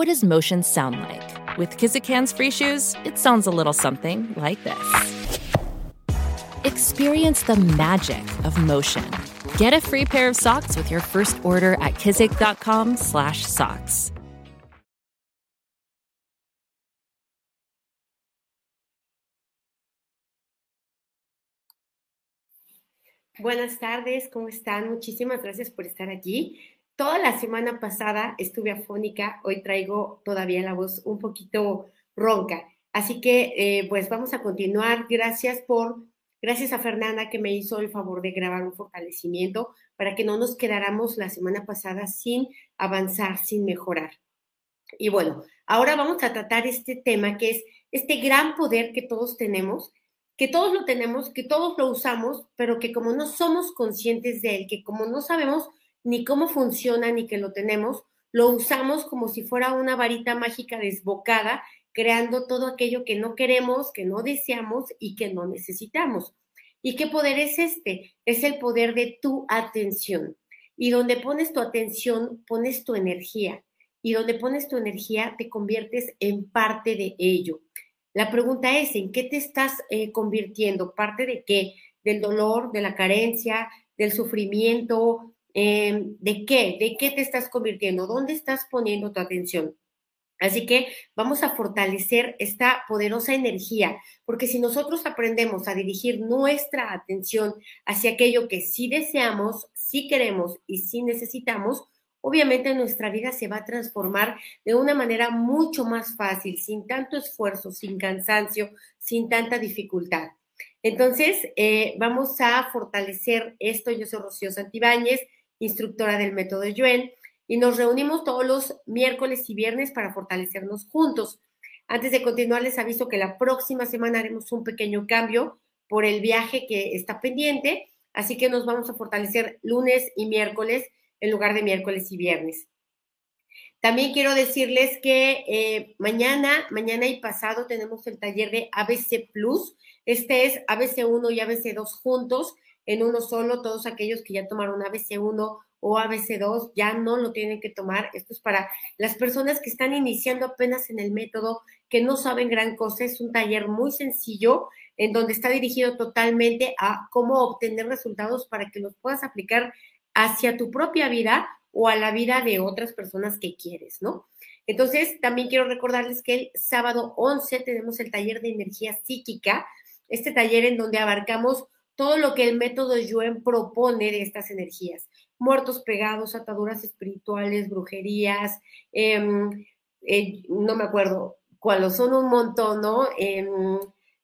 What does motion sound like? With Kizikans free shoes, it sounds a little something like this. Experience the magic of motion. Get a free pair of socks with your first order at kizik.com/socks. Buenas tardes, ¿cómo están? Muchísimas gracias por estar aquí. Toda la semana pasada estuve afónica, hoy traigo todavía la voz un poquito ronca. Así que, eh, pues vamos a continuar. Gracias por, gracias a Fernanda que me hizo el favor de grabar un fortalecimiento para que no nos quedáramos la semana pasada sin avanzar, sin mejorar. Y bueno, ahora vamos a tratar este tema que es este gran poder que todos tenemos que todos lo tenemos, que todos lo usamos, pero que como no somos conscientes de él, que como no sabemos ni cómo funciona ni que lo tenemos, lo usamos como si fuera una varita mágica desbocada, creando todo aquello que no queremos, que no deseamos y que no necesitamos. ¿Y qué poder es este? Es el poder de tu atención. Y donde pones tu atención, pones tu energía. Y donde pones tu energía, te conviertes en parte de ello. La pregunta es, ¿en qué te estás eh, convirtiendo? ¿Parte de qué? ¿Del dolor, de la carencia, del sufrimiento? Em, ¿De qué? ¿De qué te estás convirtiendo? ¿Dónde estás poniendo tu atención? Así que vamos a fortalecer esta poderosa energía, porque si nosotros aprendemos a dirigir nuestra atención hacia aquello que sí deseamos, sí queremos y sí necesitamos, obviamente nuestra vida se va a transformar de una manera mucho más fácil, sin tanto esfuerzo, sin cansancio, sin tanta dificultad. Entonces, eh, vamos a fortalecer esto. Yo soy Rocío Santibáñez, instructora del método Yuen, y nos reunimos todos los miércoles y viernes para fortalecernos juntos. Antes de continuar, les aviso que la próxima semana haremos un pequeño cambio por el viaje que está pendiente, así que nos vamos a fortalecer lunes y miércoles en lugar de miércoles y viernes. También quiero decirles que eh, mañana, mañana y pasado tenemos el taller de ABC Plus. Este es ABC1 y ABC2 juntos en uno solo. Todos aquellos que ya tomaron ABC1 o ABC2 ya no lo tienen que tomar. Esto es para las personas que están iniciando apenas en el método, que no saben gran cosa. Es un taller muy sencillo en donde está dirigido totalmente a cómo obtener resultados para que los puedas aplicar hacia tu propia vida o a la vida de otras personas que quieres, ¿no? Entonces, también quiero recordarles que el sábado 11 tenemos el taller de energía psíquica, este taller en donde abarcamos todo lo que el método Yuen propone de estas energías, muertos pegados, ataduras espirituales, brujerías, em, eh, no me acuerdo cuáles son un montón, ¿no? Em,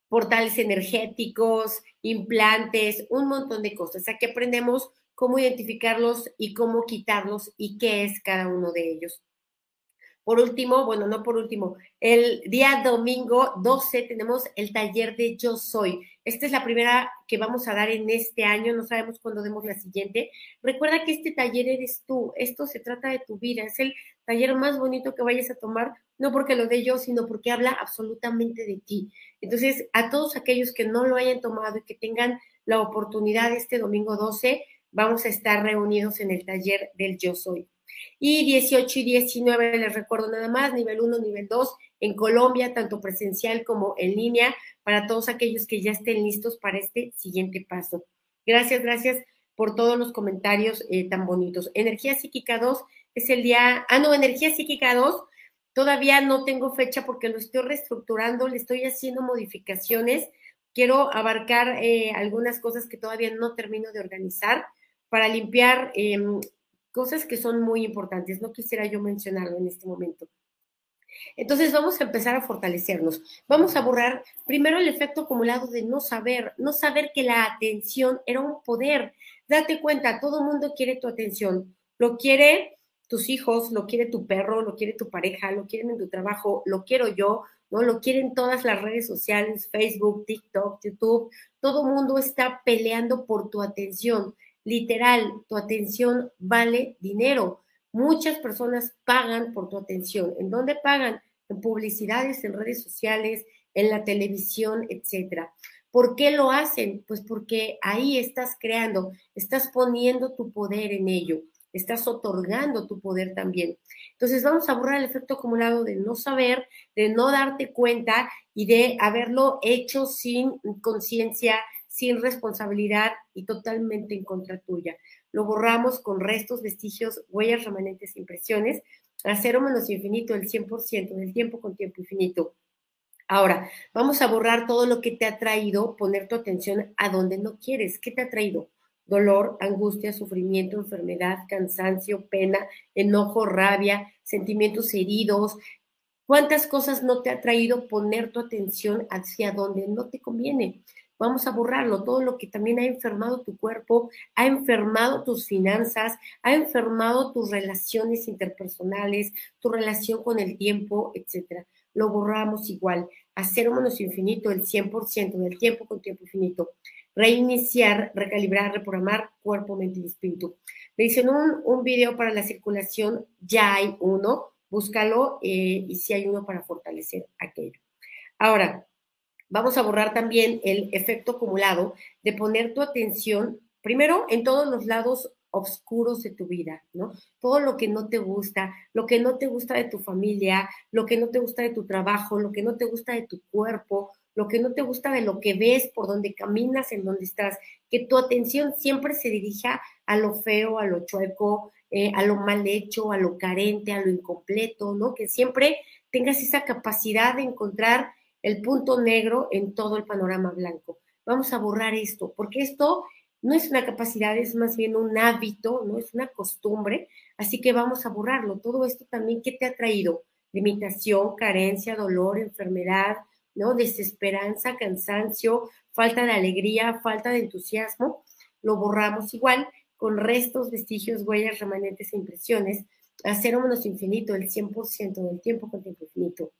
portales energéticos, implantes, un montón de cosas. Aquí aprendemos cómo identificarlos y cómo quitarlos y qué es cada uno de ellos. Por último, bueno, no por último, el día domingo 12 tenemos el taller de Yo Soy. Esta es la primera que vamos a dar en este año, no sabemos cuándo demos la siguiente. Recuerda que este taller eres tú, esto se trata de tu vida, es el taller más bonito que vayas a tomar, no porque lo dé yo, sino porque habla absolutamente de ti. Entonces, a todos aquellos que no lo hayan tomado y que tengan la oportunidad este domingo 12, vamos a estar reunidos en el taller del Yo Soy. Y 18 y 19, les recuerdo nada más, nivel 1, nivel 2, en Colombia, tanto presencial como en línea, para todos aquellos que ya estén listos para este siguiente paso. Gracias, gracias por todos los comentarios eh, tan bonitos. Energía Psíquica 2 es el día, ah, no, Energía Psíquica 2, todavía no tengo fecha porque lo estoy reestructurando, le estoy haciendo modificaciones. Quiero abarcar eh, algunas cosas que todavía no termino de organizar para limpiar em, cosas que son muy importantes. No quisiera yo mencionarlo en este momento. Entonces vamos a empezar a fortalecernos. Vamos a borrar primero el efecto acumulado de no saber, no saber que la atención era un poder. Date cuenta, todo mundo quiere tu atención. Lo quiere tus hijos, lo quiere tu perro, lo quiere tu pareja, lo quieren en tu trabajo, lo quiero yo, ¿no? Lo quieren todas las redes sociales, Facebook, TikTok, YouTube. Todo mundo está peleando por tu atención. Literal, tu atención vale dinero. Muchas personas pagan por tu atención. ¿En dónde pagan? En publicidades, en redes sociales, en la televisión, etcétera. ¿Por qué lo hacen? Pues porque ahí estás creando, estás poniendo tu poder en ello estás otorgando tu poder también. Entonces vamos a borrar el efecto acumulado de no saber, de no darte cuenta y de haberlo hecho sin conciencia, sin responsabilidad y totalmente en contra tuya. Lo borramos con restos, vestigios, huellas, remanentes, impresiones, a cero menos infinito, el 100% del tiempo con tiempo infinito. Ahora, vamos a borrar todo lo que te ha traído, poner tu atención a donde no quieres. ¿Qué te ha traído? dolor, angustia, sufrimiento, enfermedad, cansancio, pena, enojo, rabia, sentimientos heridos. ¿Cuántas cosas no te ha traído poner tu atención hacia donde no te conviene? Vamos a borrarlo, todo lo que también ha enfermado tu cuerpo, ha enfermado tus finanzas, ha enfermado tus relaciones interpersonales, tu relación con el tiempo, etcétera. Lo borramos igual, a cero menos infinito, el 100% del tiempo con tiempo infinito reiniciar, recalibrar, reprogramar cuerpo, mente y espíritu. Me dicen un, un video para la circulación, ya hay uno, búscalo eh, y si hay uno para fortalecer aquello. Ahora, vamos a borrar también el efecto acumulado de poner tu atención primero en todos los lados oscuros de tu vida, ¿no? Todo lo que no te gusta, lo que no te gusta de tu familia, lo que no te gusta de tu trabajo, lo que no te gusta de tu cuerpo, lo que no te gusta de lo que ves, por donde caminas, en donde estás, que tu atención siempre se dirija a lo feo, a lo chueco, eh, a lo mal hecho, a lo carente, a lo incompleto, ¿no? Que siempre tengas esa capacidad de encontrar el punto negro en todo el panorama blanco. Vamos a borrar esto, porque esto no es una capacidad, es más bien un hábito, no es una costumbre, así que vamos a borrarlo. Todo esto también, ¿qué te ha traído? Limitación, carencia, dolor, enfermedad, ¿no? Desesperanza, cansancio, falta de alegría, falta de entusiasmo, lo borramos igual con restos, vestigios, huellas, remanentes e impresiones, a cero menos infinito, el 100% del tiempo con tiempo infinito.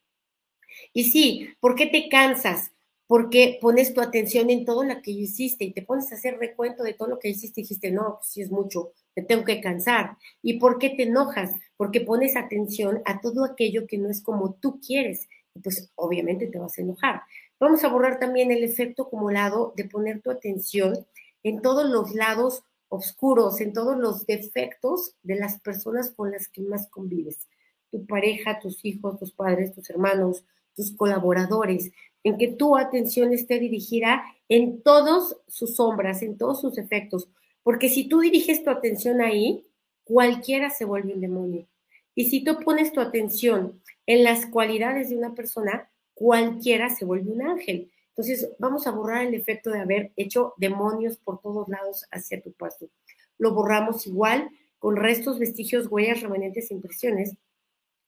Y sí, ¿por qué te cansas? Porque pones tu atención en todo lo que hiciste y te pones a hacer recuento de todo lo que hiciste y dijiste, no, pues sí es mucho, me tengo que cansar. ¿Y por qué te enojas? Porque pones atención a todo aquello que no es como tú quieres pues obviamente te vas a enojar. Vamos a borrar también el efecto acumulado de poner tu atención en todos los lados oscuros, en todos los defectos de las personas con las que más convives. Tu pareja, tus hijos, tus padres, tus hermanos, tus colaboradores, en que tu atención esté dirigida en todos sus sombras, en todos sus defectos. Porque si tú diriges tu atención ahí, cualquiera se vuelve un demonio. Y si tú pones tu atención en las cualidades de una persona, cualquiera se vuelve un ángel. Entonces, vamos a borrar el efecto de haber hecho demonios por todos lados hacia tu paso. Lo borramos igual con restos, vestigios, huellas, remanentes, impresiones,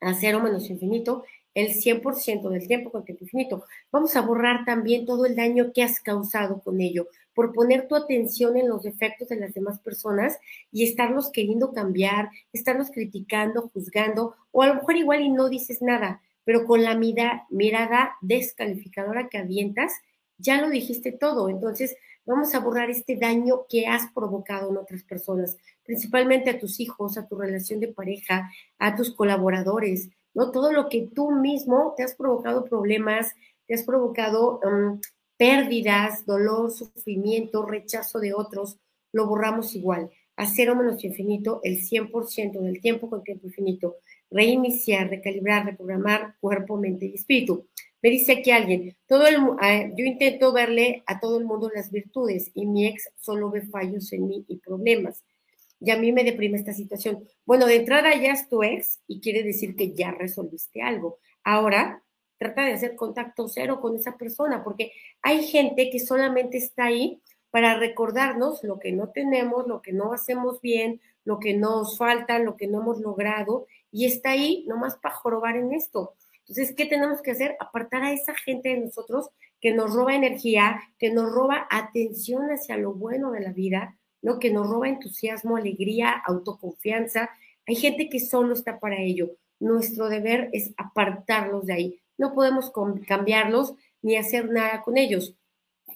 a cero menos infinito, el 100% del tiempo con tiempo infinito. Vamos a borrar también todo el daño que has causado con ello, por poner tu atención en los defectos de las demás personas y estarlos queriendo cambiar, estarlos criticando, juzgando, o a lo mejor igual y no dices nada, pero con la mirada descalificadora que avientas, ya lo dijiste todo. Entonces, vamos a borrar este daño que has provocado en otras personas, principalmente a tus hijos, a tu relación de pareja, a tus colaboradores, ¿no? Todo lo que tú mismo te has provocado problemas, te has provocado um, pérdidas, dolor, sufrimiento, rechazo de otros, lo borramos igual. A cero menos infinito, el 100% del tiempo con tiempo infinito. Reiniciar, recalibrar, reprogramar cuerpo, mente y espíritu. Me dice aquí alguien, todo el, ah, yo intento verle a todo el mundo las virtudes y mi ex solo ve fallos en mí y problemas y a mí me deprime esta situación. Bueno, de entrada ya es tu ex y quiere decir que ya resolviste algo. Ahora, trata de hacer contacto cero con esa persona, porque hay gente que solamente está ahí para recordarnos lo que no tenemos, lo que no hacemos bien, lo que nos falta, lo que no hemos logrado, y está ahí nomás para jorobar en esto. Entonces, ¿qué tenemos que hacer? Apartar a esa gente de nosotros que nos roba energía, que nos roba atención hacia lo bueno de la vida, ¿no? Que nos roba entusiasmo, alegría, autoconfianza, Hay gente que solo está para ello. Nuestro deber es apartarlos de ahí. No podemos cambiarlos ni hacer nada con ellos,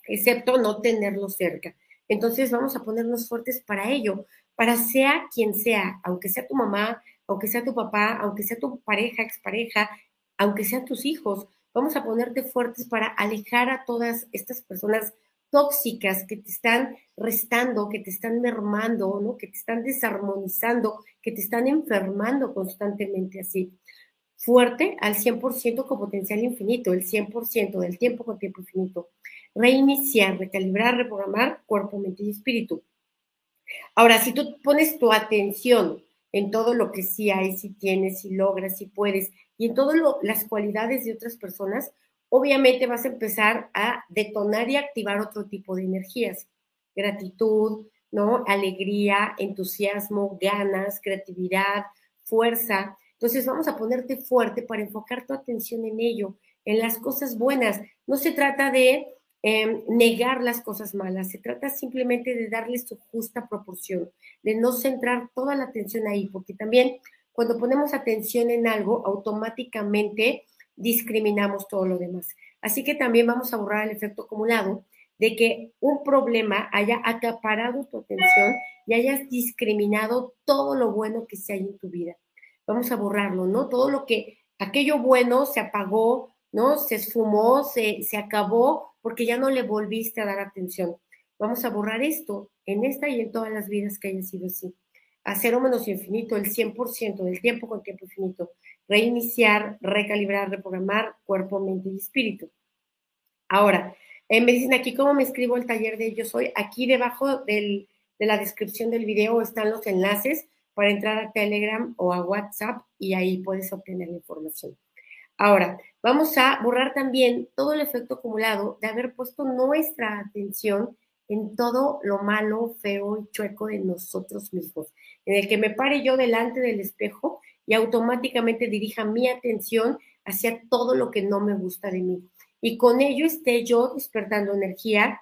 excepto no tenerlos cerca. Entonces vamos a ponernos fuertes para ello, para sea quien sea, aunque sea tu mamá, aunque sea tu papá, aunque sea tu pareja, expareja, aunque sean tus hijos, vamos a ponerte fuertes para alejar a todas estas personas tóxicas que te están restando, que te están mermando, ¿no? que te están desarmonizando, que te están enfermando constantemente así. Fuerte al 100% con potencial infinito, el 100% del tiempo con tiempo infinito. Reiniciar, recalibrar, reprogramar cuerpo, mente y espíritu. Ahora, si tú pones tu atención en todo lo que sí hay, si tienes, si logras, si puedes, y en todas las cualidades de otras personas, obviamente vas a empezar a detonar y activar otro tipo de energías. Gratitud, ¿no? Alegría, entusiasmo, ganas, creatividad, fuerza. Entonces vamos a ponerte fuerte para enfocar tu atención en ello, en las cosas buenas. No se trata de em, negar las cosas malas, se trata simplemente de darle su justa proporción, de no centrar toda la atención ahí, porque también cuando ponemos atención en algo, automáticamente discriminamos todo lo demás. Así que también vamos a borrar el efecto acumulado de que un problema haya acaparado tu atención y hayas discriminado todo lo bueno que se hay en tu vida. Vamos a borrarlo, ¿no? Todo lo que, aquello bueno se apagó, ¿no? Se esfumó, se, se acabó porque ya no le volviste a dar atención. Vamos a borrar esto en esta y en todas las vidas que hayan sido así. A cero menos infinito, el 100% del tiempo con tiempo infinito reiniciar, recalibrar, reprogramar cuerpo, mente y espíritu. Ahora, eh, me dicen aquí cómo me escribo el taller de Yo Soy. Aquí debajo de la descripción del video están los enlaces para entrar a Telegram o a WhatsApp y ahí puedes obtener la información. Ahora, vamos a borrar también todo el efecto acumulado de haber puesto nuestra atención en todo lo malo, feo y chueco de nosotros mismos. En el que me pare yo delante del espejo y automáticamente dirija mi atención hacia todo lo que no me gusta de mí. Y con ello esté yo despertando energía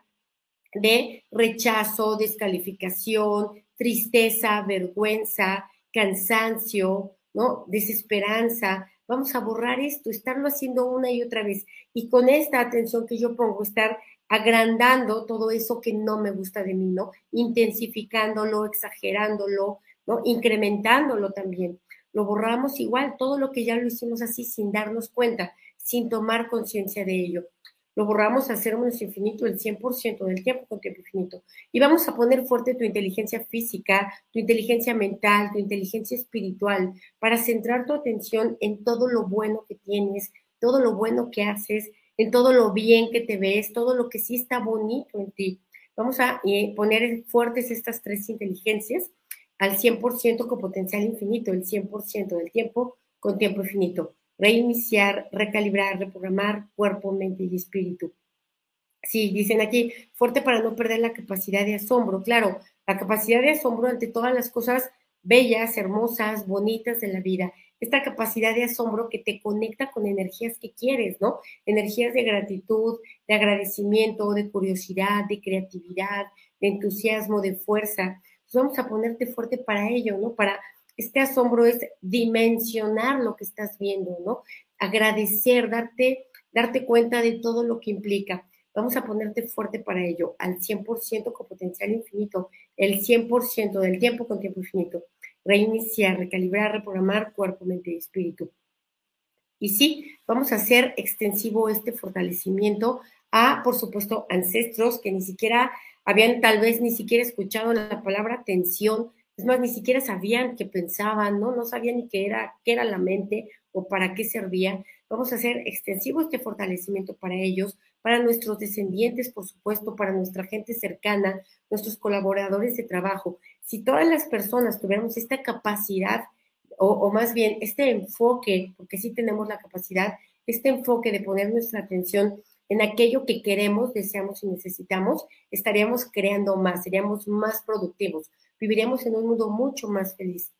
de rechazo, descalificación, tristeza, vergüenza, cansancio, ¿no? Desesperanza. Vamos a borrar esto, estarlo haciendo una y otra vez. Y con esta atención que yo pongo, estar agrandando todo eso que no me gusta de mí, ¿no? Intensificándolo, exagerándolo, Incrementándolo también lo borramos igual, todo lo que ya lo hicimos así sin darnos cuenta, sin tomar conciencia de ello. Lo borramos a cero infinito el 100% del tiempo con tiempo infinito. Y vamos a poner fuerte tu inteligencia física, tu inteligencia mental, tu inteligencia espiritual, para centrar tu atención en todo lo bueno que tienes, todo lo bueno que haces, en todo lo bien que te ves, todo lo que sí está bonito en ti. Vamos a eh, poner fuertes estas tres inteligencias al 100% con potencial infinito, el 100% del tiempo con tiempo infinito. Reiniciar, recalibrar, reprogramar cuerpo, mente y espíritu. Sí, dicen aquí, fuerte para no perder la capacidad de asombro. Claro, la capacidad de asombro ante todas las cosas bellas, hermosas, bonitas de la vida. Esta capacidad de asombro que te conecta con energías que quieres, ¿no? Energías de gratitud, de agradecimiento, de curiosidad, de creatividad, de entusiasmo, de fuerza vamos a ponerte fuerte para ello, ¿no? Para este asombro es dimensionar lo que estás viendo, ¿no? Agradecer, darte, darte cuenta de todo lo que implica. Vamos a ponerte fuerte para ello, al 100% con potencial infinito, el 100% del tiempo con tiempo infinito. Reiniciar, recalibrar, reprogramar cuerpo, mente y espíritu. Y sí, vamos a hacer extensivo este fortalecimiento a, por supuesto, ancestros que ni siquiera habían tal vez ni siquiera escuchado la palabra tensión, es más, ni siquiera sabían qué pensaban, ¿no? No sabían ni qué era, qué era la mente o para qué servía. Vamos a hacer extensivo este fortalecimiento para ellos, para nuestros descendientes, por supuesto, para nuestra gente cercana, nuestros colaboradores de trabajo. Si todas las personas tuviéramos esta capacidad, o, o más bien este enfoque, porque sí tenemos la capacidad, este enfoque de poner nuestra atención en aquello que queremos, deseamos y necesitamos, estaríamos creando más, seríamos más productivos, viviríamos en un mundo mucho más feliz.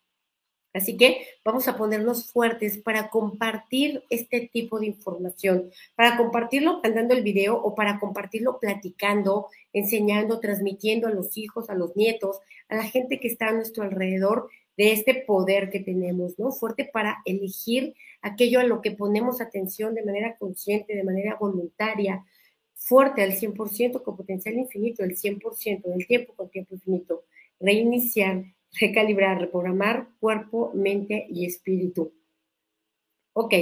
Así que vamos a ponernos fuertes para compartir este tipo de información, para compartirlo mandando el video o para compartirlo platicando, enseñando, transmitiendo a los hijos, a los nietos, a la gente que está a nuestro alrededor, de este poder que tenemos, ¿no? Fuerte para elegir aquello a lo que ponemos atención de manera consciente, de manera voluntaria, fuerte al 100%, con potencial infinito, el 100% del tiempo con tiempo infinito. Reiniciar, recalibrar, reprogramar cuerpo, mente y espíritu. Ok,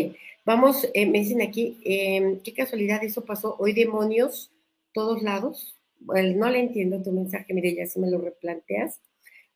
vamos, eh, me dicen aquí, em, qué casualidad eso pasó. Hoy demonios, todos lados. Bueno, no le entiendo tu mensaje, mire, ya si me lo replanteas.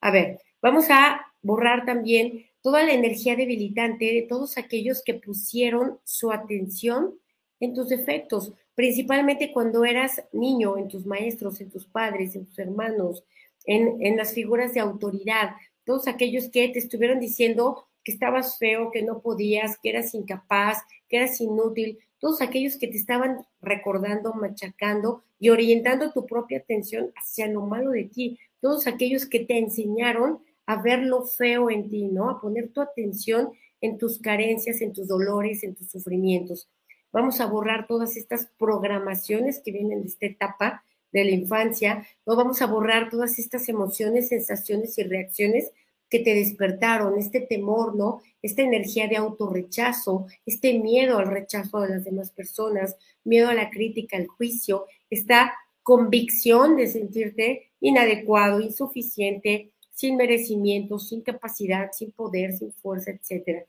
A ver, vamos a borrar también toda la energía debilitante de todos aquellos que pusieron su atención en tus defectos, principalmente cuando eras niño, en tus maestros, en tus padres, en tus hermanos, en, en las figuras de autoridad, todos aquellos que te estuvieron diciendo que estabas feo, que no podías, que eras incapaz, que eras inútil, todos aquellos que te estaban recordando, machacando y orientando tu propia atención hacia lo malo de ti, todos aquellos que te enseñaron a ver lo feo en ti, ¿no? A poner tu atención en tus carencias, en tus dolores, en tus sufrimientos. Vamos a borrar todas estas programaciones que vienen de esta etapa de la infancia, no vamos a borrar todas estas emociones, sensaciones y reacciones que te despertaron, este temor, ¿no? Esta energía de autorrechazo, este miedo al rechazo de las demás personas, miedo a la crítica, al juicio, esta convicción de sentirte inadecuado, insuficiente, sin merecimiento, sin capacidad, sin poder, sin fuerza, etcétera.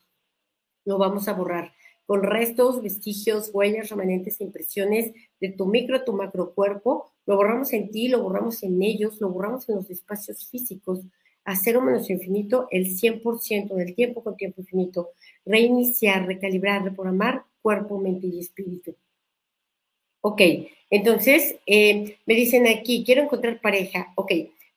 Lo vamos a borrar con restos, vestigios, huellas, remanentes e impresiones de tu micro, tu macro cuerpo. Lo borramos en ti, lo borramos en ellos, lo borramos en los espacios físicos, a cero menos infinito el 100% del tiempo con tiempo infinito. Reiniciar, recalibrar, reprogramar cuerpo, mente y espíritu. Ok, entonces eh, me dicen aquí, quiero encontrar pareja. Ok,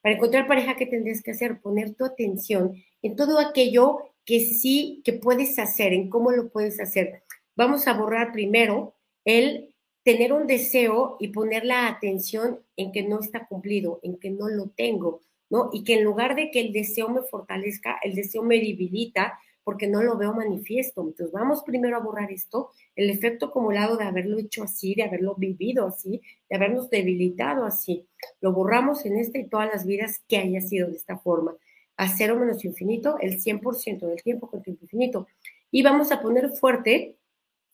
para encontrar pareja, ¿qué tendrías que hacer? Poner tu atención en todo aquello que sí que puedes hacer, en cómo lo puedes hacer. Vamos a borrar primero el tener un deseo y poner la atención en que no está cumplido, en que no lo tengo. ¿no? Y que en lugar de que el deseo me fortalezca, el deseo me debilita porque no lo veo manifiesto. Entonces vamos primero a borrar esto, el efecto acumulado de haberlo hecho así, de haberlo vivido así, de habernos debilitado así. Lo borramos en esta y todas las vidas que haya sido de esta forma. A cero menos infinito, el 100% del tiempo con tiempo infinito. Y vamos a poner fuerte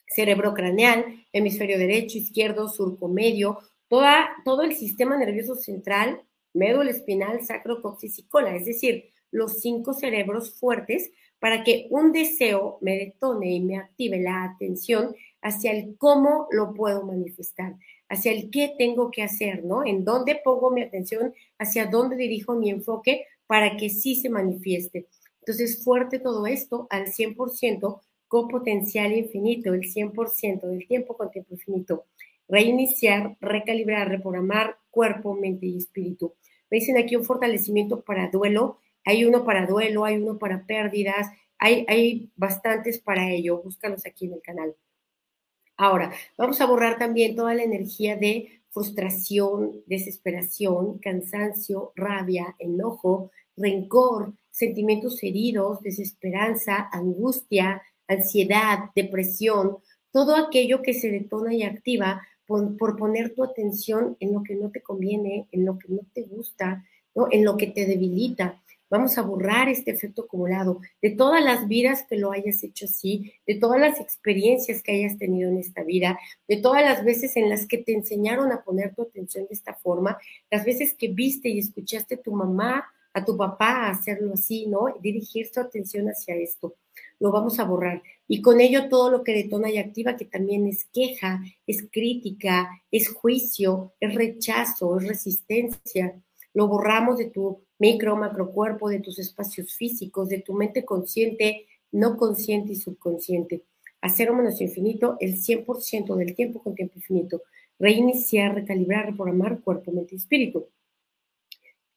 cerebro craneal, hemisferio derecho, izquierdo, surco medio, toda, todo el sistema nervioso central, médula espinal, sacro, coxis y cola, es decir, los cinco cerebros fuertes para que un deseo me detone y me active la atención hacia el cómo lo puedo manifestar, hacia el qué tengo que hacer, ¿no? En dónde pongo mi atención, hacia dónde dirijo mi enfoque para que sí se manifieste. Entonces, fuerte todo esto al 100% con potencial infinito, el 100% del tiempo con tiempo infinito. Reiniciar, recalibrar, reprogramar cuerpo, mente y espíritu. Me dicen aquí un fortalecimiento para duelo. Hay uno para duelo, hay uno para pérdidas, hay, hay bastantes para ello. Búscalos aquí en el canal. Ahora, vamos a borrar también toda la energía de frustración, desesperación, cansancio, rabia, enojo, rencor, sentimientos heridos, desesperanza, angustia, ansiedad, depresión, todo aquello que se detona y activa por, poner tu atención en lo que no te conviene, en lo que no te gusta, ¿no? en lo que te debilita. Vamos a borrar este efecto acumulado de todas las vidas que lo hayas hecho así, de todas las experiencias que hayas tenido en esta vida, de todas las veces en las que te enseñaron a poner tu atención de esta forma, las veces que viste y escuchaste a tu mamá, a tu papá hacerlo así, ¿no? Dirigir tu atención hacia esto lo vamos a borrar. Y con ello todo lo que detona y activa, que también es queja, es crítica, es juicio, es rechazo, es resistencia, lo borramos de tu micro, macro cuerpo, de tus espacios físicos, de tu mente consciente, no consciente y subconsciente. A cero menos infinito, el 100% del tiempo con tiempo infinito. Reiniciar, recalibrar, reprogramar cuerpo, mente y espíritu.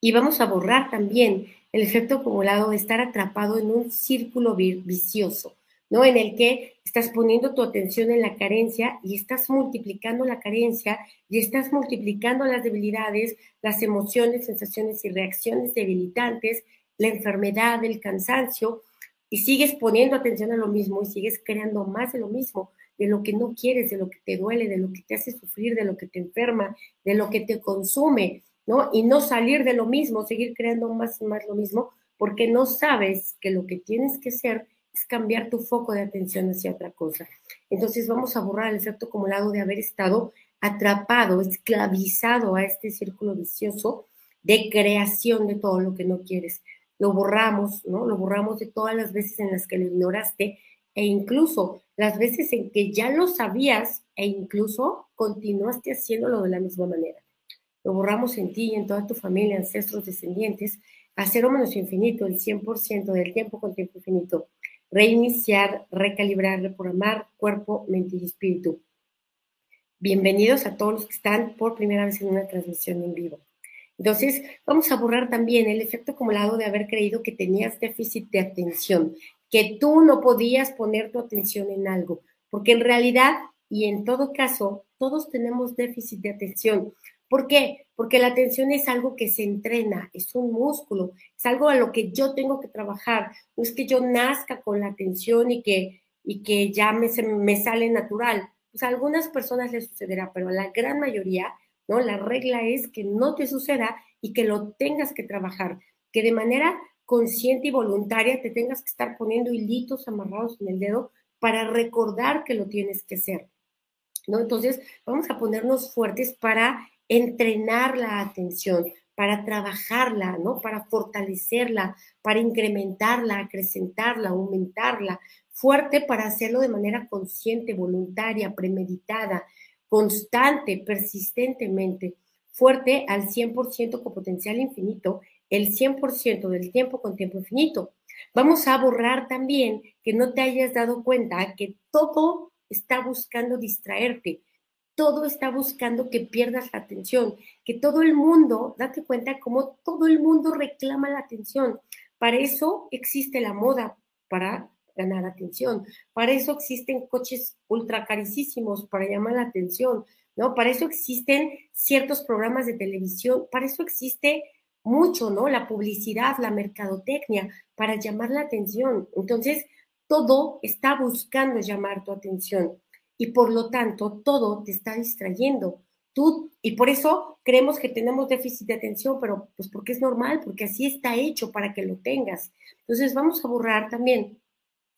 Y vamos a borrar también el efecto acumulado de estar atrapado en un círculo vicioso, ¿no? En el que estás poniendo tu atención en la carencia y estás multiplicando la carencia y estás multiplicando las debilidades, las emociones, sensaciones y reacciones debilitantes, la enfermedad, el cansancio, y sigues poniendo atención a lo mismo y sigues creando más de lo mismo, de lo que no quieres, de lo que te duele, de lo que te hace sufrir, de lo que te enferma, de lo que te consume, ¿no? Y no salir de lo mismo, seguir creando más y más lo mismo, porque no sabes que lo que tienes que hacer cambiar tu foco de atención hacia otra cosa. Entonces vamos a borrar el efecto acumulado de haber estado atrapado, esclavizado a este círculo vicioso de creación de todo lo que no quieres. Lo borramos, ¿no? Lo borramos de todas las veces en las que lo ignoraste e incluso las veces en que ya lo sabías e incluso continuaste haciéndolo de la misma manera. Lo borramos en ti y en toda tu familia, ancestros, descendientes, a cero menos infinito, el 100% del tiempo con tiempo infinito. Reiniciar, recalibrar, reprogramar cuerpo, mente y espíritu. Bienvenidos a todos los que están por primera vez en una transmisión en vivo. Entonces, vamos a borrar también el efecto acumulado de haber creído que tenías déficit de atención, que tú no podías poner tu atención en algo, porque en realidad y en todo caso, todos tenemos déficit de atención. ¿Por qué? Porque la atención es algo que se entrena, es un músculo, es algo a lo que yo tengo que trabajar. No es que yo nazca con la atención y que, y que ya me, me sale natural. Pues a algunas personas les sucederá, pero a la gran mayoría, ¿no? La regla es que no te suceda y que lo tengas que trabajar, que de manera consciente y voluntaria te tengas que estar poniendo hilitos amarrados en el dedo para recordar que lo tienes que hacer. ¿no? Entonces, vamos a ponernos fuertes para entrenar la atención, para trabajarla, ¿no? Para fortalecerla, para incrementarla, acrecentarla, aumentarla, fuerte para hacerlo de manera consciente, voluntaria, premeditada, constante, persistentemente, fuerte al 100% con potencial infinito, el 100% del tiempo con tiempo infinito. Vamos a borrar también que no te hayas dado cuenta que todo está buscando distraerte, todo está buscando que pierdas la atención, que todo el mundo, date cuenta cómo todo el mundo reclama la atención. Para eso existe la moda, para ganar atención. Para eso existen coches ultra carísimos para llamar la atención, ¿no? Para eso existen ciertos programas de televisión, para eso existe mucho, ¿no? La publicidad, la mercadotecnia, para llamar la atención. Entonces, todo está buscando llamar tu atención y por lo tanto todo te está distrayendo. Tú, y por eso creemos que tenemos déficit de atención, pero pues porque es normal, porque así está hecho para que lo tengas. Entonces vamos a borrar también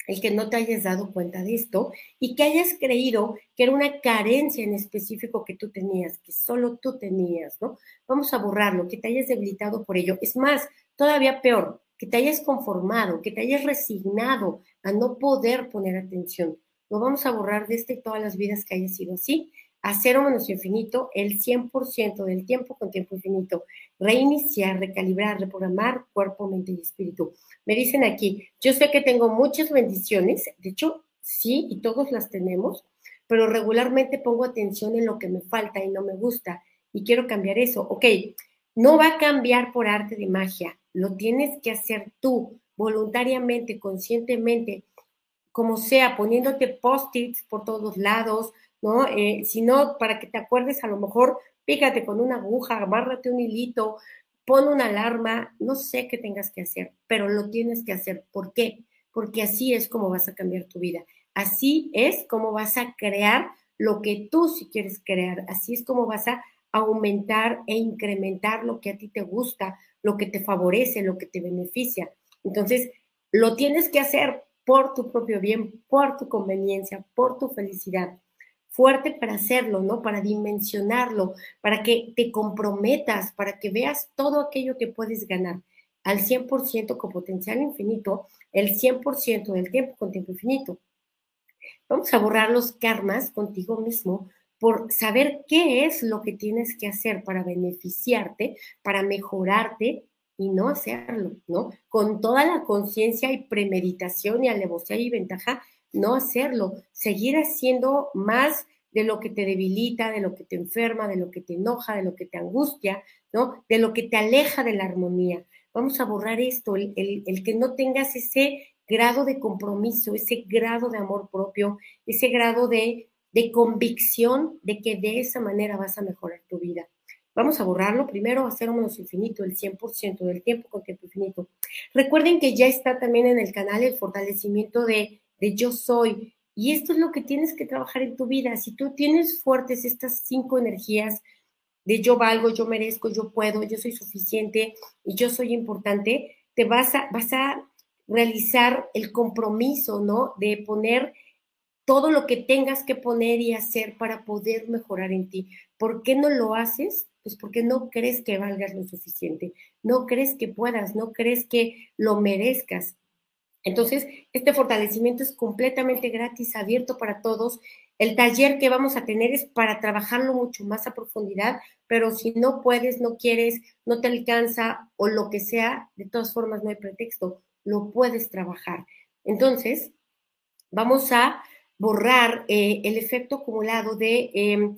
el que no te hayas dado cuenta de esto y que hayas creído que era una carencia en específico que tú tenías, que solo tú tenías, ¿no? Vamos a borrarlo, que te hayas debilitado por ello. Es más, todavía peor, que te hayas conformado, que te hayas resignado a no poder poner atención. Lo vamos a borrar de este y todas las vidas que haya sido así. A cero menos infinito, el 100% del tiempo con tiempo infinito. Reiniciar, recalibrar, reprogramar cuerpo, mente y espíritu. Me dicen aquí, yo sé que tengo muchas bendiciones, de hecho, sí, y todos las tenemos, pero regularmente pongo atención en lo que me falta y no me gusta y quiero cambiar eso. Ok, no va a cambiar por arte de magia, lo tienes que hacer tú, voluntariamente, conscientemente, como sea, poniéndote post-its por todos lados, ¿no? Eh, si no, para que te acuerdes, a lo mejor pícate con una aguja, amárrate un hilito, pon una alarma, no sé qué tengas que hacer, pero lo tienes que hacer. ¿Por qué? Porque así es como vas a cambiar tu vida. Así es como vas a crear lo que tú sí quieres crear. Así es como vas a aumentar e incrementar lo que a ti te gusta, lo que te favorece, lo que te beneficia. Entonces, lo tienes que hacer por tu propio bien, por tu conveniencia, por tu felicidad. Fuerte para hacerlo, ¿no? Para dimensionarlo, para que te comprometas, para que veas todo aquello que puedes ganar al 100% con potencial infinito, el 100% del tiempo con tiempo infinito. Vamos a borrar los karmas contigo mismo por saber qué es lo que tienes que hacer para beneficiarte, para mejorarte y no hacerlo, ¿no? Con toda la conciencia y premeditación y alevosía y ventaja, no hacerlo, seguir haciendo más de lo que te debilita, de lo que te enferma, de lo que te enoja, de lo que te angustia, ¿no? De lo que te aleja de la armonía. Vamos a borrar esto, el, el que no tengas ese grado de compromiso, ese grado de amor propio, ese grado de de convicción de que de esa manera vas a mejorar tu vida. Vamos a borrarlo primero, hacer menos infinito, el 100% del tiempo con tiempo infinito. Recuerden que ya está también en el canal el fortalecimiento de, de yo soy. Y esto es lo que tienes que trabajar en tu vida. Si tú tienes fuertes estas cinco energías de yo valgo, yo merezco, yo puedo, yo soy suficiente y yo soy importante, te vas a, vas a realizar el compromiso, ¿no? De poner todo lo que tengas que poner y hacer para poder mejorar en ti. ¿Por qué no lo haces? Pues porque no crees que valgas lo suficiente, no crees que puedas, no crees que lo merezcas. Entonces, este fortalecimiento es completamente gratis, abierto para todos. El taller que vamos a tener es para trabajarlo mucho más a profundidad, pero si no puedes, no quieres, no te alcanza o lo que sea, de todas formas no hay pretexto, lo puedes trabajar. Entonces, vamos a borrar eh, el efecto acumulado de, em,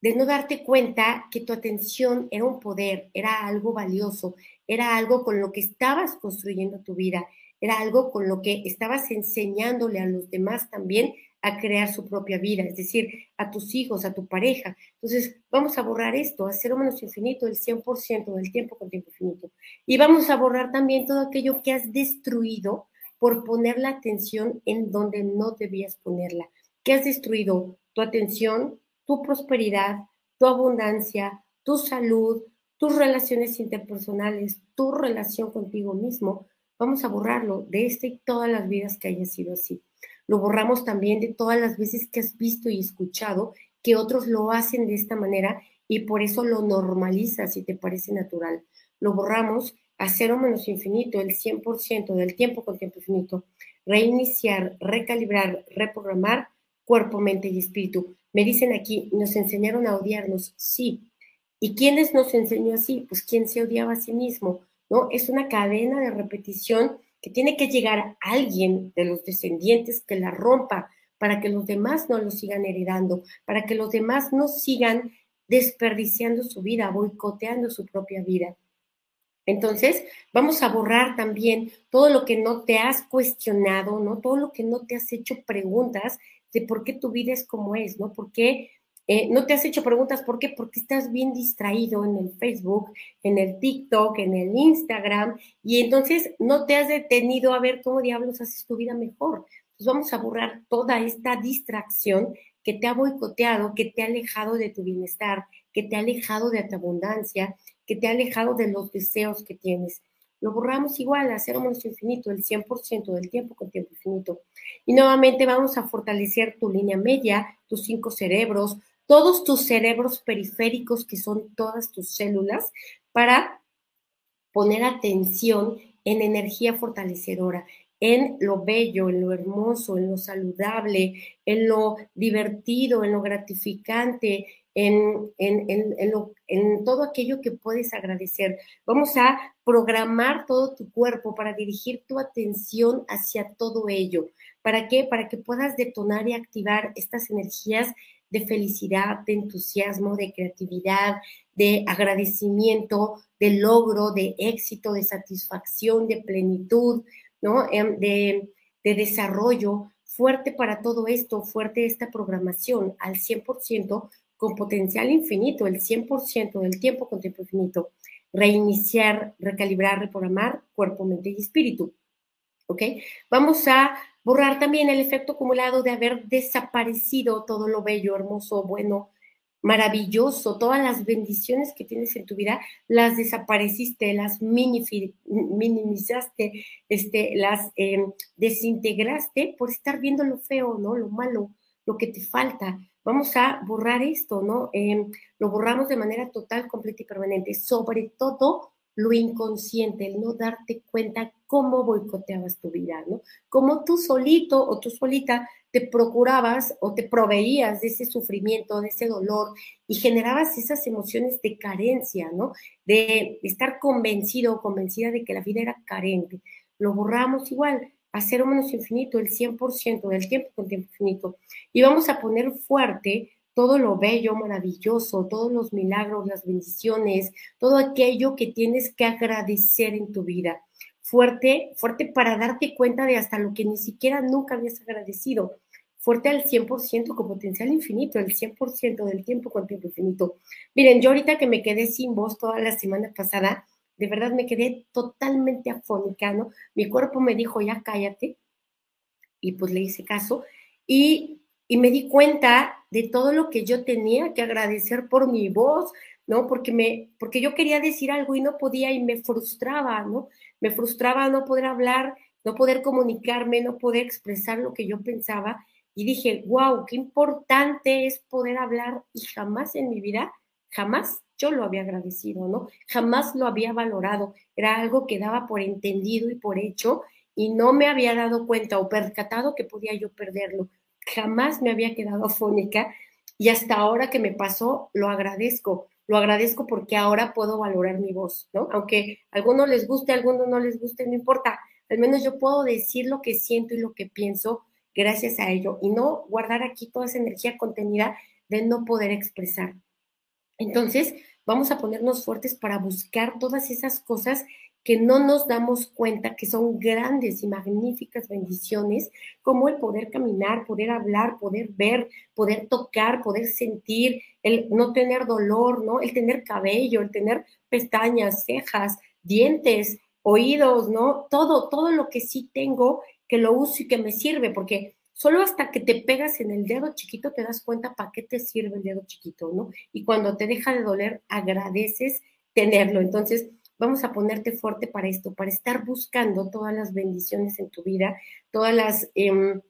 de no darte cuenta que tu atención era un poder, era algo valioso, era algo con lo que estabas construyendo tu vida era algo con lo que estabas enseñándole a los demás también a crear su propia vida, es decir, a tus hijos, a tu pareja. Entonces, vamos a borrar esto, a cero menos infinito, el 100% del tiempo con tiempo infinito. Y vamos a borrar también todo aquello que has destruido por poner la atención en donde no debías ponerla. ¿Qué has destruido? Tu atención, tu prosperidad, tu abundancia, tu salud, tus relaciones interpersonales, tu relación contigo mismo, Vamos a borrarlo de este y todas las vidas que haya sido así. Lo borramos también de todas las veces que has visto y escuchado que otros lo hacen de esta manera y por eso lo normalizas y te parece natural. Lo borramos a cero menos infinito, el 100% del tiempo con tiempo infinito. Reiniciar, recalibrar, reprogramar cuerpo, mente y espíritu. Me dicen aquí, nos enseñaron a odiarnos, sí. ¿Y quiénes nos enseñó así? Pues quien se odiaba a sí mismo. ¿no? Es una cadena de repetición que tiene que llegar a alguien de los descendientes que la rompa para que los demás no lo sigan heredando, para que los demás no sigan desperdiciando su vida, boicoteando su propia vida. Entonces, vamos a borrar también todo lo que no te has cuestionado, ¿no? Todo lo que no te has hecho preguntas de por qué tu vida es como es, ¿no? ¿Por qué eh, no te has hecho preguntas, ¿por qué? Porque estás bien distraído en el Facebook, en el TikTok, en el Instagram, y entonces no te has detenido a ver cómo diablos haces tu vida mejor. Entonces vamos a borrar toda esta distracción que te ha boicoteado, que te ha alejado de tu bienestar, que te ha alejado de tu abundancia, que te ha alejado de los deseos que tienes. Lo borramos igual a cero menos infinito, el 100% del tiempo con tiempo infinito. Y nuevamente vamos a fortalecer tu línea media, tus cinco cerebros, todos tus cerebros periféricos, que son todas tus células, para poner atención en energía fortalecedora, en lo bello, en lo hermoso, en lo saludable, en lo divertido, en lo gratificante, en, en, todo aquello que puedes agradecer. Vamos a programar todo tu cuerpo para dirigir tu atención hacia todo ello. ¿Para qué? Para que puedas detonar y activar estas energías de felicidad, de entusiasmo, de creatividad, de agradecimiento, de logro, de éxito, de satisfacción, de plenitud, ¿no? Em, de, de desarrollo, fuerte para todo esto, fuerte esta programación al 100% con potencial infinito, el 100% del tiempo con tiempo infinito. Reiniciar, recalibrar, reprogramar cuerpo, mente y espíritu. ¿Ok? Vamos a Borrar también el efecto acumulado de haber desaparecido todo lo bello, hermoso, bueno, maravilloso, todas las bendiciones que tienes en tu vida, las desapareciste, las minimizaste, este, las em, desintegraste por estar viendo lo feo, ¿no? Lo malo, lo que te falta. Vamos a borrar esto, ¿no? Em, lo borramos de manera total, completa y permanente, sobre todo lo inconsciente, el no darte cuenta cómo boicoteabas tu vida, ¿no? Cómo tú solito o tú solita te procurabas o te proveías de ese sufrimiento, de ese dolor y generabas esas emociones de carencia, ¿no? De estar convencido o convencida de que la vida era carente. Lo borramos igual, a cero menos infinito, el 100% del tiempo con tiempo infinito. Y vamos a poner fuerte todo lo bello, maravilloso, todos los milagros, las bendiciones, todo aquello que tienes que agradecer en tu vida. Fuerte, fuerte para darte cuenta de hasta lo que ni siquiera nunca habías agradecido. Fuerte al 100% con potencial infinito, el 100% del tiempo con tiempo infinito. Miren, yo ahorita que me quedé sin voz toda la semana pasada, de verdad me quedé totalmente afónica, ¿no? Mi cuerpo me dijo, ya cállate, y pues le hice caso. Y y me di cuenta de todo lo que yo tenía que agradecer por mi voz, ¿no? Porque, me, porque yo quería decir algo y no podía y me frustraba, ¿no? Me frustraba no poder hablar, no poder comunicarme, no poder expresar lo que yo pensaba. Y dije, wow, qué importante es poder hablar y jamás en mi vida, jamás yo lo había agradecido, ¿no? Jamás lo había valorado. Era algo que daba por entendido y por hecho y no me había dado cuenta o percatado que podía yo perderlo. Jamás me había quedado afónica y hasta ahora que me pasó, lo agradezco. Lo agradezco porque ahora puedo valorar mi voz, ¿no? Aunque a algunos les guste, a algunos no les guste, no importa. Al menos yo puedo decir lo que siento y lo que pienso gracias a ello y no guardar aquí toda esa energía contenida de no poder expresar. Entonces, vamos a ponernos fuertes para buscar todas esas cosas que no nos damos cuenta que son grandes y magníficas bendiciones, como el poder caminar, poder hablar, poder ver, poder tocar, poder sentir, el no tener dolor, ¿no? El tener cabello, el tener pestañas, cejas, dientes, oídos, ¿no? Todo, todo lo que sí tengo que lo uso y que me sirve, porque solo hasta que te pegas en el dedo chiquito te das cuenta para qué te sirve el dedo chiquito, ¿no? Y cuando te deja de doler, agradeces tenerlo. Entonces, vamos a ponerte fuerte para esto, para estar buscando todas las bendiciones en tu vida, todas las, em,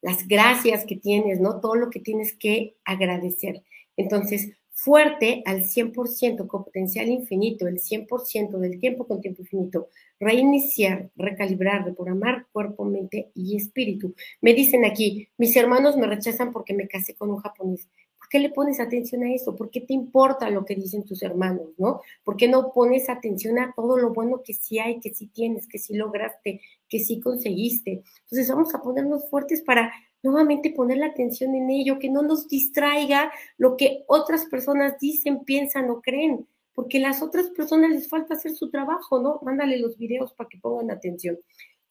las gracias que tienes, ¿no? Todo lo que tienes que agradecer. Entonces, fuerte al 100% con potencial infinito, el 100% del tiempo con tiempo infinito, reiniciar, recalibrar, reprogramar cuerpo, mente y espíritu. Me dicen aquí, mis hermanos me rechazan porque me casé con un japonés. ¿Por qué le pones atención a eso? ¿Por qué te importa lo que dicen tus hermanos, no? ¿Por qué no pones atención a todo lo bueno que sí hay, que sí tienes, que sí lograste, que sí conseguiste? Entonces vamos a ponernos fuertes para nuevamente poner la atención en ello, que no nos distraiga lo que otras personas dicen, piensan o creen, porque las otras personas les falta hacer su trabajo, ¿no? Mándale los videos para que pongan atención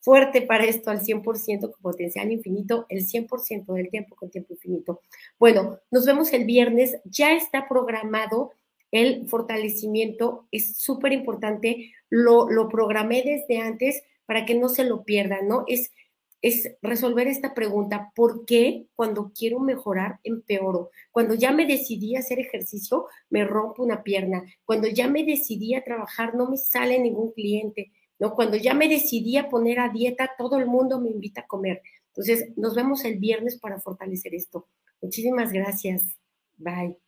fuerte para esto al 100% con potencial infinito, el 100% del tiempo con tiempo infinito. Bueno, nos vemos el viernes, ya está programado el fortalecimiento, es súper importante, lo, lo programé desde antes para que no se lo pierdan, ¿no? Es, es resolver esta pregunta, ¿por qué cuando quiero mejorar empeoro? Cuando ya me decidí a hacer ejercicio, me rompo una pierna. Cuando ya me decidí a trabajar, no me sale ningún cliente. ¿no? Cuando ya me decidí a poner a dieta, todo el mundo me invita a comer. Entonces, nos vemos el viernes para fortalecer esto. Muchísimas gracias. Bye.